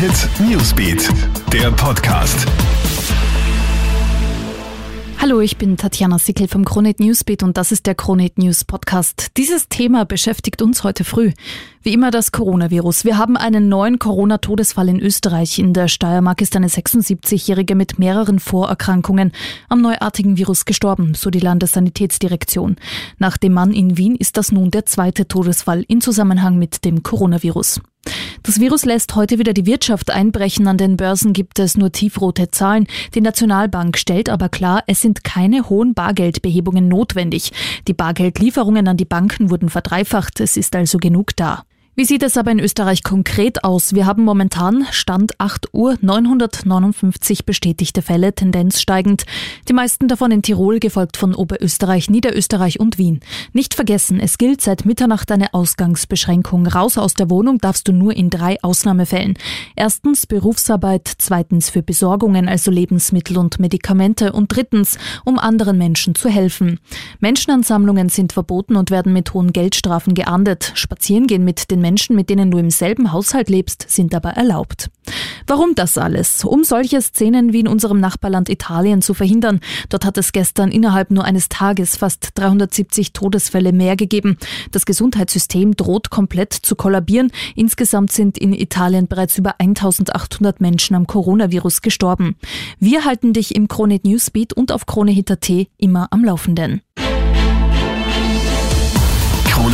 Hit Newsbeat, der Podcast. Hallo, ich bin Tatjana Sickel vom Kronet Newsbeat und das ist der Kronet News Podcast. Dieses Thema beschäftigt uns heute früh. Wie immer das Coronavirus. Wir haben einen neuen Corona-Todesfall in Österreich. In der Steiermark ist eine 76-Jährige mit mehreren Vorerkrankungen am neuartigen Virus gestorben, so die Landessanitätsdirektion. Nach dem Mann in Wien ist das nun der zweite Todesfall in Zusammenhang mit dem Coronavirus. Das Virus lässt heute wieder die Wirtschaft einbrechen. An den Börsen gibt es nur tiefrote Zahlen. Die Nationalbank stellt aber klar, es sind keine hohen Bargeldbehebungen notwendig. Die Bargeldlieferungen an die Banken wurden verdreifacht. Es ist also genug da. Wie sieht es aber in Österreich konkret aus? Wir haben momentan Stand 8 Uhr 959 bestätigte Fälle, Tendenz steigend. Die meisten davon in Tirol, gefolgt von Oberösterreich, Niederösterreich und Wien. Nicht vergessen, es gilt seit Mitternacht eine Ausgangsbeschränkung. Raus aus der Wohnung darfst du nur in drei Ausnahmefällen. Erstens Berufsarbeit, zweitens für Besorgungen, also Lebensmittel und Medikamente und drittens, um anderen Menschen zu helfen. Menschenansammlungen sind verboten und werden mit hohen Geldstrafen geahndet. Spazieren gehen mit den Menschen, mit denen du im selben Haushalt lebst, sind aber erlaubt. Warum das alles? Um solche Szenen wie in unserem Nachbarland Italien zu verhindern. Dort hat es gestern innerhalb nur eines Tages fast 370 Todesfälle mehr gegeben. Das Gesundheitssystem droht komplett zu kollabieren. Insgesamt sind in Italien bereits über 1800 Menschen am Coronavirus gestorben. Wir halten dich im Krone Newsbeat und auf KroneHit.at immer am Laufenden.